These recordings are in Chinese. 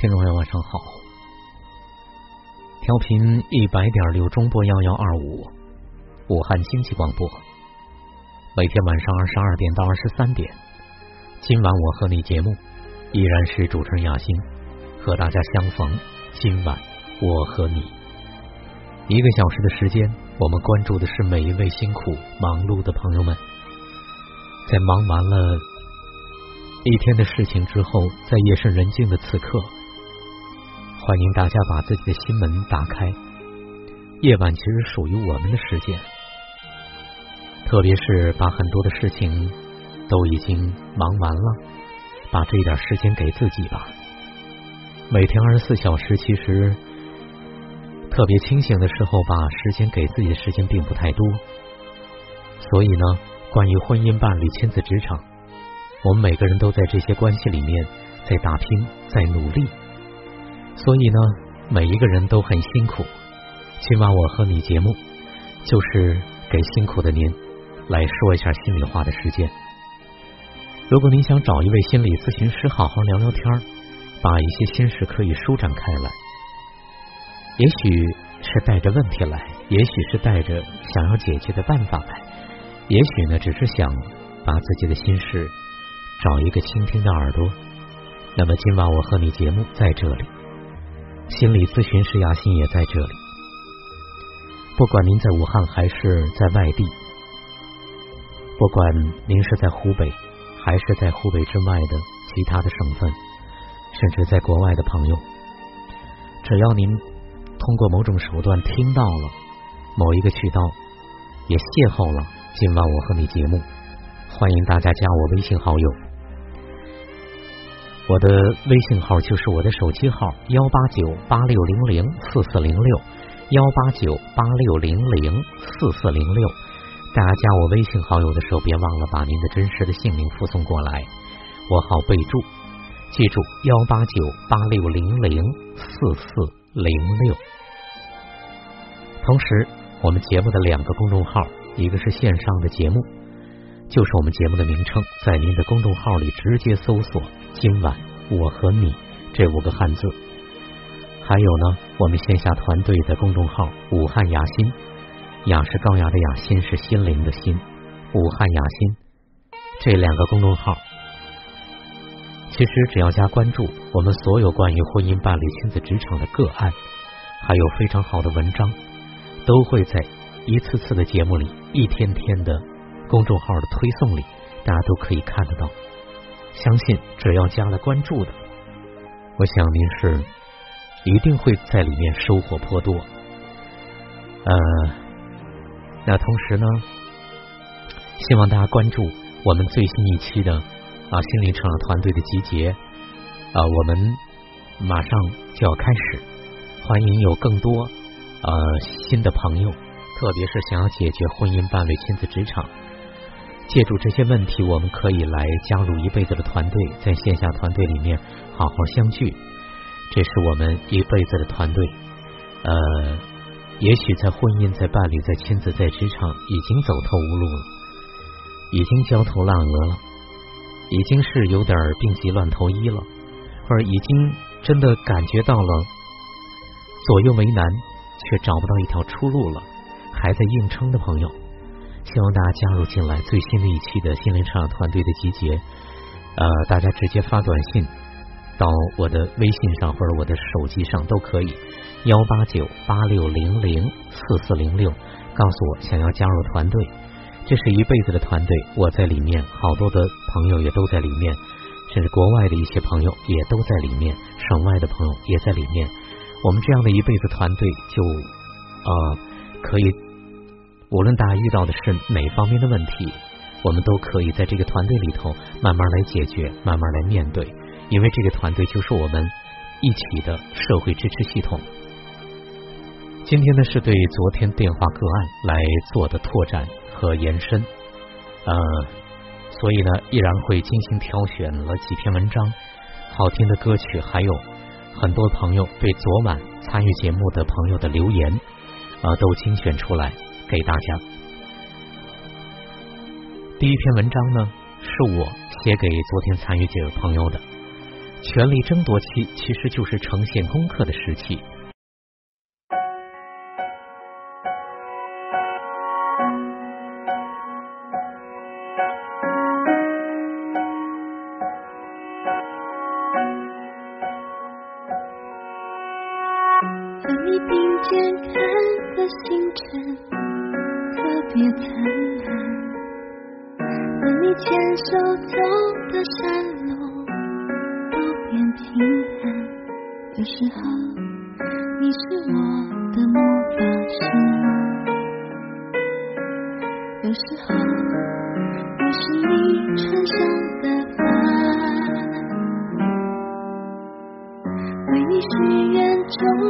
听众朋友晚上好，调频一百点六中波幺幺二五，武汉经济广播，每天晚上二十二点到二十三点，今晚我和你节目依然是主持人亚欣，和大家相逢。今晚我和你一个小时的时间，我们关注的是每一位辛苦忙碌的朋友们，在忙完了一天的事情之后，在夜深人静的此刻。欢迎大家把自己的心门打开。夜晚其实属于我们的时间，特别是把很多的事情都已经忙完了，把这点时间给自己吧。每天二十四小时，其实特别清醒的时候，把时间给自己的时间并不太多。所以呢，关于婚姻、伴侣、亲子、职场，我们每个人都在这些关系里面在打拼，在努力。所以呢，每一个人都很辛苦。今晚我和你节目，就是给辛苦的您来说一下心里话的时间。如果您想找一位心理咨询师好好聊聊天，把一些心事可以舒展开来，也许是带着问题来，也许是带着想要解决的办法来，也许呢，只是想把自己的心事找一个倾听的耳朵。那么今晚我和你节目在这里。心理咨询师雅欣也在这里。不管您在武汉还是在外地，不管您是在湖北还是在湖北之外的其他的省份，甚至在国外的朋友，只要您通过某种手段听到了某一个渠道，也邂逅了今晚我和你节目，欢迎大家加我微信好友。我的微信号就是我的手机号幺八九八六零零四四零六幺八九八六零零四四零六，大家加我微信好友的时候，别忘了把您的真实的姓名附送过来，我好备注。记住幺八九八六零零四四零六。同时，我们节目的两个公众号，一个是线上的节目，就是我们节目的名称，在您的公众号里直接搜索。今晚我和你这五个汉字，还有呢，我们线下团队的公众号“武汉雅心”，雅是高雅的雅，心是心灵的心，武汉雅心这两个公众号，其实只要加关注，我们所有关于婚姻、伴侣、亲子、职场的个案，还有非常好的文章，都会在一次次的节目里，一天天的公众号的推送里，大家都可以看得到。相信只要加了关注的，我想您是一定会在里面收获颇多。呃，那同时呢，希望大家关注我们最新一期的啊心灵成长团队的集结啊，我们马上就要开始，欢迎有更多呃新的朋友，特别是想要解决婚姻、伴侣、亲子、职场。借助这些问题，我们可以来加入一辈子的团队，在线下团队里面好好相聚。这是我们一辈子的团队。呃，也许在婚姻、在伴侣、在亲子、在职场已经走投无路了，已经焦头烂额了，已经是有点病急乱投医了，或者已经真的感觉到了左右为难，却找不到一条出路了，还在硬撑的朋友。希望大家加入进来最新的一期的心灵成长团队的集结。呃，大家直接发短信到我的微信上或者我的手机上都可以，幺八九八六零零四四零六，告诉我想要加入团队。这是一辈子的团队，我在里面，好多的朋友也都在里面，甚至国外的一些朋友也都在里面，省外的朋友也在里面。我们这样的一辈子团队，就呃可以。无论大家遇到的是哪方面的问题，我们都可以在这个团队里头慢慢来解决，慢慢来面对。因为这个团队就是我们一起的社会支持系统。今天呢，是对昨天电话个案来做的拓展和延伸，呃，所以呢，依然会精心挑选了几篇文章、好听的歌曲，还有很多朋友对昨晚参与节目的朋友的留言啊，都精选出来。给大家，第一篇文章呢，是我写给昨天参与这位朋友的。权力争夺期其实就是呈现功课的时期。to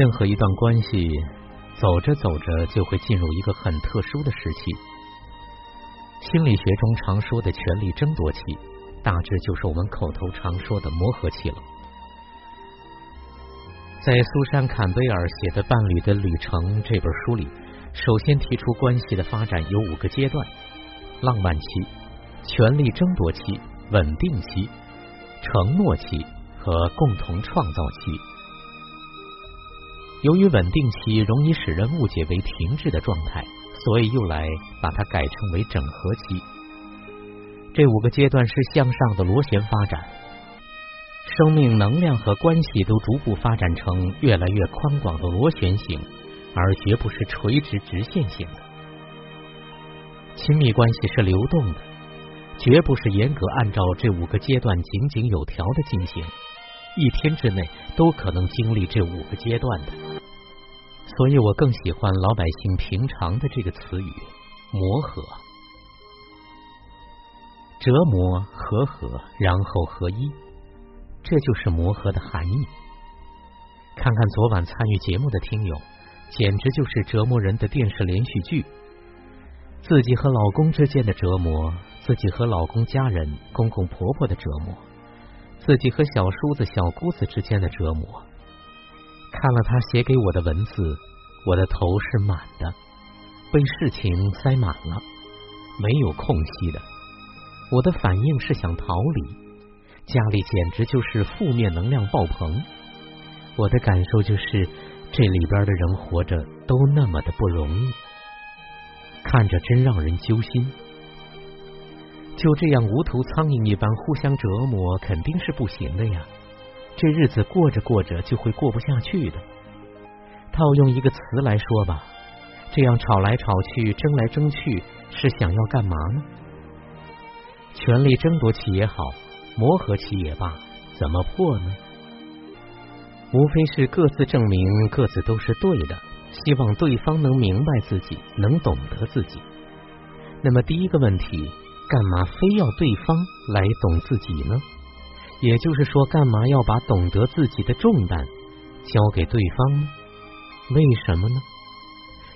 任何一段关系，走着走着就会进入一个很特殊的时期。心理学中常说的权力争夺期，大致就是我们口头常说的磨合期了。在苏珊·坎贝尔写的《伴侣的旅程》这本书里，首先提出关系的发展有五个阶段：浪漫期、权力争夺期、稳定期、承诺期和共同创造期。由于稳定期容易使人误解为停滞的状态，所以又来把它改称为整合期。这五个阶段是向上的螺旋发展，生命能量和关系都逐步发展成越来越宽广的螺旋形，而绝不是垂直直线型的。亲密关系是流动的，绝不是严格按照这五个阶段井井有条的进行。一天之内都可能经历这五个阶段的。所以我更喜欢老百姓平常的这个词语“磨合”，折磨、和合，然后合一，这就是磨合的含义。看看昨晚参与节目的听友，简直就是折磨人的电视连续剧。自己和老公之间的折磨，自己和老公家人、公公婆婆的折磨，自己和小叔子、小姑子之间的折磨。看了他写给我的文字，我的头是满的，被事情塞满了，没有空隙的。我的反应是想逃离，家里简直就是负面能量爆棚。我的感受就是，这里边的人活着都那么的不容易，看着真让人揪心。就这样无头苍蝇一般互相折磨，肯定是不行的呀。这日子过着过着就会过不下去的。套用一个词来说吧，这样吵来吵去、争来争去，是想要干嘛呢？权力争夺期也好，磨合期也罢，怎么破呢？无非是各自证明各自都是对的，希望对方能明白自己，能懂得自己。那么第一个问题，干嘛非要对方来懂自己呢？也就是说，干嘛要把懂得自己的重担交给对方呢？为什么呢？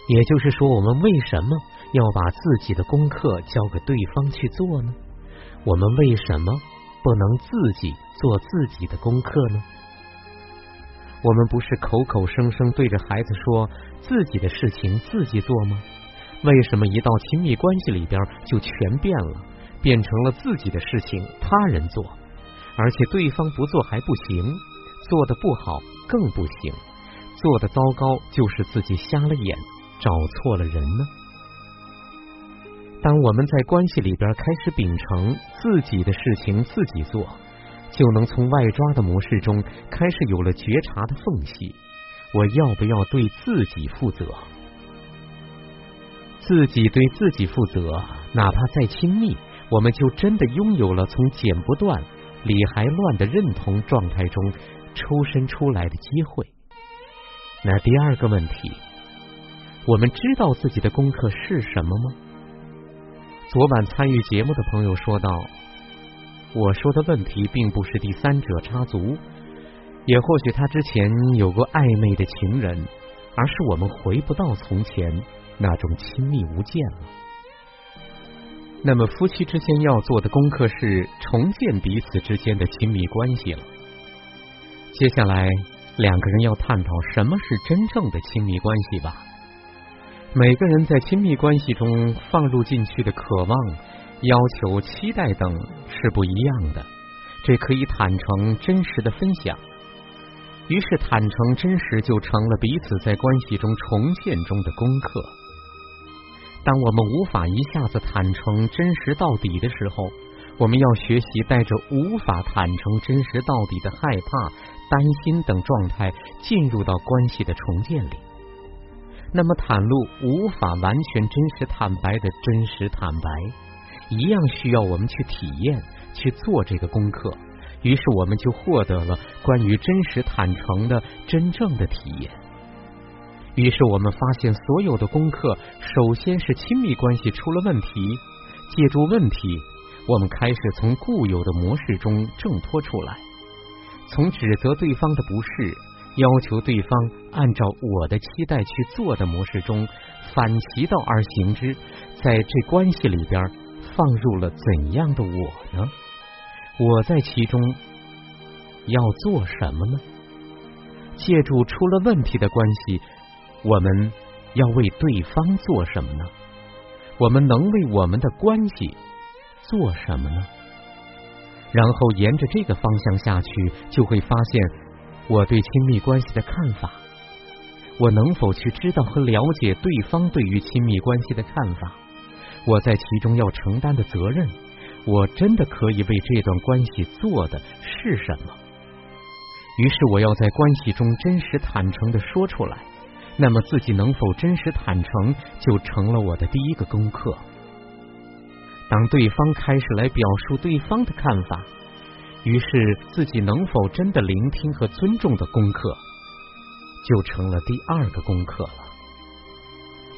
也就是说，我们为什么要把自己的功课交给对方去做呢？我们为什么不能自己做自己的功课呢？我们不是口口声声对着孩子说自己的事情自己做吗？为什么一到亲密关系里边就全变了，变成了自己的事情他人做？而且对方不做还不行，做的不好更不行，做的糟糕就是自己瞎了眼，找错了人呢。当我们在关系里边开始秉承自己的事情自己做，就能从外抓的模式中开始有了觉察的缝隙。我要不要对自己负责？自己对自己负责，哪怕再亲密，我们就真的拥有了从剪不断。理还乱的认同状态中抽身出来的机会。那第二个问题，我们知道自己的功课是什么吗？昨晚参与节目的朋友说道：“我说的问题并不是第三者插足，也或许他之前有过暧昧的情人，而是我们回不到从前那种亲密无间了。”那么，夫妻之间要做的功课是重建彼此之间的亲密关系了。接下来，两个人要探讨什么是真正的亲密关系吧。每个人在亲密关系中放入进去的渴望、要求、期待等是不一样的，这可以坦诚真实的分享。于是，坦诚真实就成了彼此在关系中重建中的功课。当我们无法一下子坦诚真实到底的时候，我们要学习带着无法坦诚真实到底的害怕、担心等状态进入到关系的重建里。那么，袒露无法完全真实坦白的真实坦白，一样需要我们去体验、去做这个功课。于是，我们就获得了关于真实坦诚的真正的体验。于是我们发现，所有的功课首先是亲密关系出了问题。借助问题，我们开始从固有的模式中挣脱出来，从指责对方的不是、要求对方按照我的期待去做的模式中反其道而行之，在这关系里边放入了怎样的我呢？我在其中要做什么呢？借助出了问题的关系。我们要为对方做什么呢？我们能为我们的关系做什么呢？然后沿着这个方向下去，就会发现我对亲密关系的看法。我能否去知道和了解对方对于亲密关系的看法？我在其中要承担的责任，我真的可以为这段关系做的是什么？于是我要在关系中真实坦诚的说出来。那么自己能否真实坦诚，就成了我的第一个功课。当对方开始来表述对方的看法，于是自己能否真的聆听和尊重的功课，就成了第二个功课了。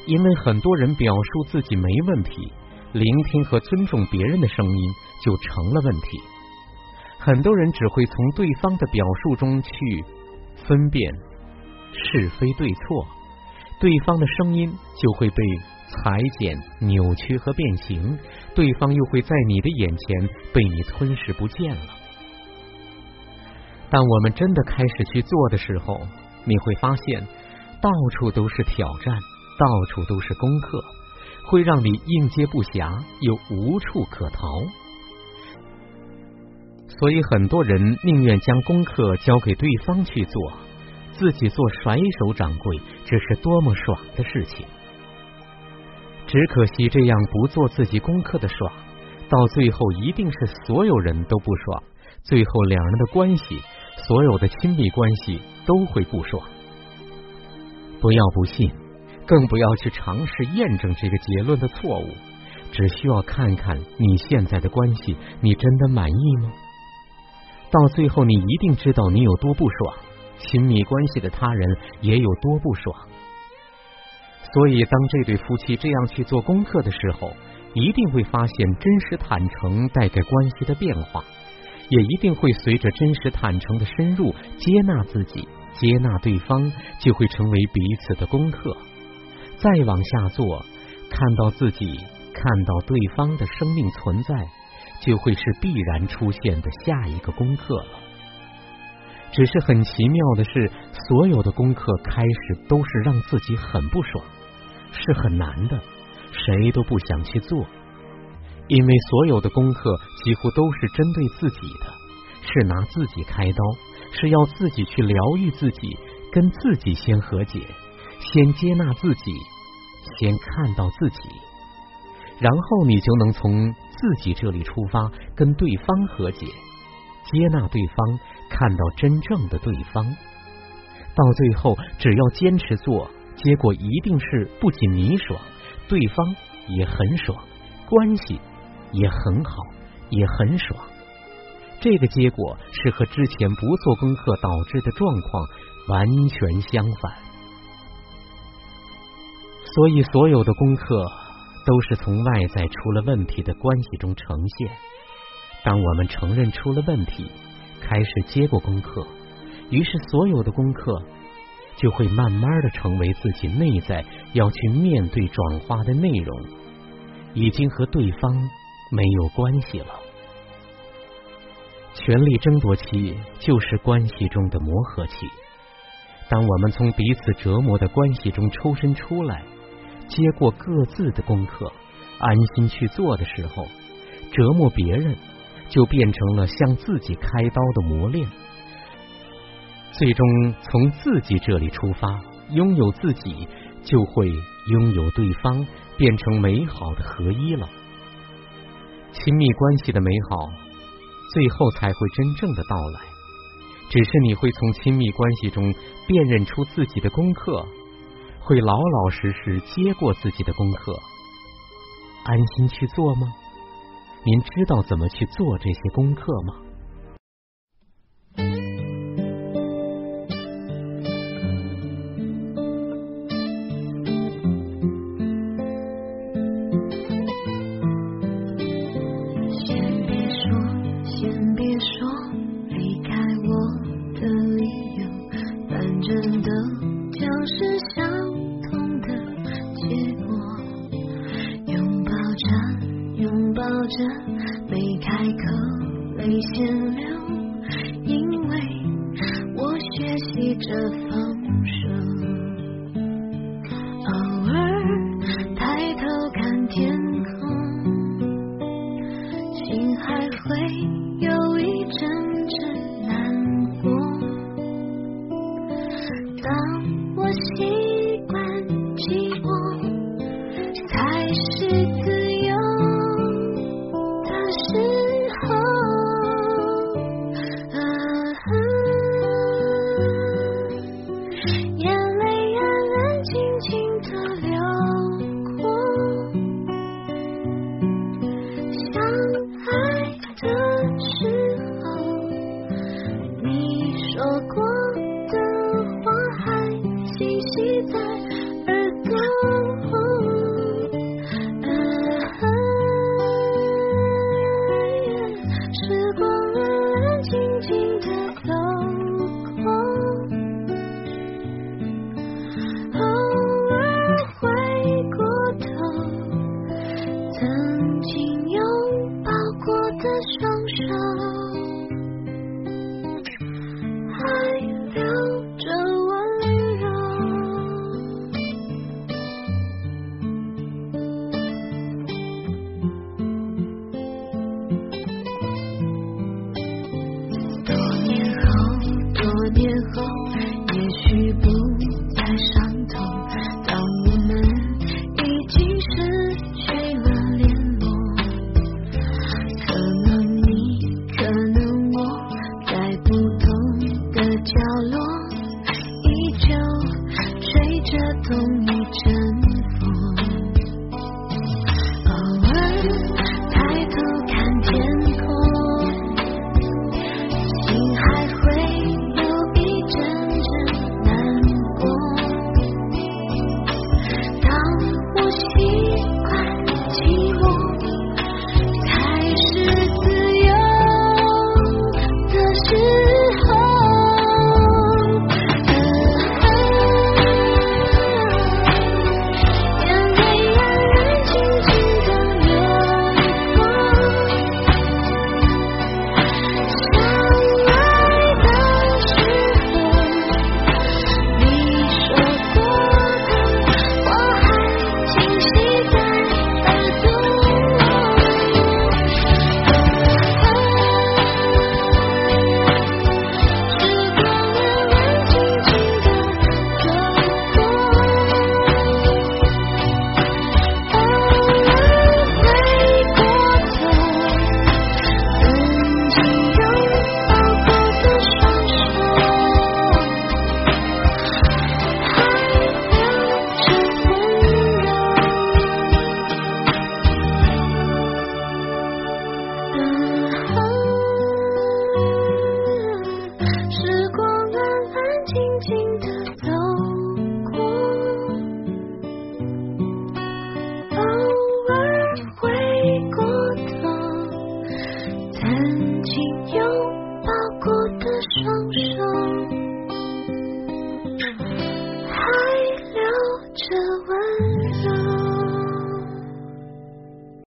因为很多人表述自己没问题，聆听和尊重别人的声音就成了问题。很多人只会从对方的表述中去分辨是非对错，对方的声音就会被裁剪、扭曲和变形，对方又会在你的眼前被你吞噬不见了。当我们真的开始去做的时候，你会发现到处都是挑战，到处都是功课，会让你应接不暇，又无处可逃。所以，很多人宁愿将功课交给对方去做，自己做甩手掌柜，这是多么爽的事情！只可惜，这样不做自己功课的爽，到最后一定是所有人都不爽，最后两人的关系，所有的亲密关系都会不爽。不要不信，更不要去尝试验证这个结论的错误，只需要看看你现在的关系，你真的满意吗？到最后，你一定知道你有多不爽，亲密关系的他人也有多不爽。所以，当这对夫妻这样去做功课的时候，一定会发现真实坦诚带给关系的变化，也一定会随着真实坦诚的深入，接纳自己，接纳对方，就会成为彼此的功课。再往下做，看到自己，看到对方的生命存在。就会是必然出现的下一个功课了。只是很奇妙的是，所有的功课开始都是让自己很不爽，是很难的，谁都不想去做，因为所有的功课几乎都是针对自己的，是拿自己开刀，是要自己去疗愈自己，跟自己先和解，先接纳自己，先看到自己。然后你就能从自己这里出发，跟对方和解，接纳对方，看到真正的对方。到最后，只要坚持做，结果一定是不仅你爽，对方也很爽，关系也很好，也很爽。这个结果是和之前不做功课导致的状况完全相反。所以，所有的功课。都是从外在出了问题的关系中呈现。当我们承认出了问题，开始接过功课，于是所有的功课就会慢慢的成为自己内在要去面对转化的内容，已经和对方没有关系了。权力争夺期就是关系中的磨合期。当我们从彼此折磨的关系中抽身出来。接过各自的功课，安心去做的时候，折磨别人就变成了向自己开刀的磨练。最终从自己这里出发，拥有自己，就会拥有对方，变成美好的合一了。亲密关系的美好，最后才会真正的到来。只是你会从亲密关系中辨认出自己的功课。会老老实实接过自己的功课，安心去做吗？您知道怎么去做这些功课吗？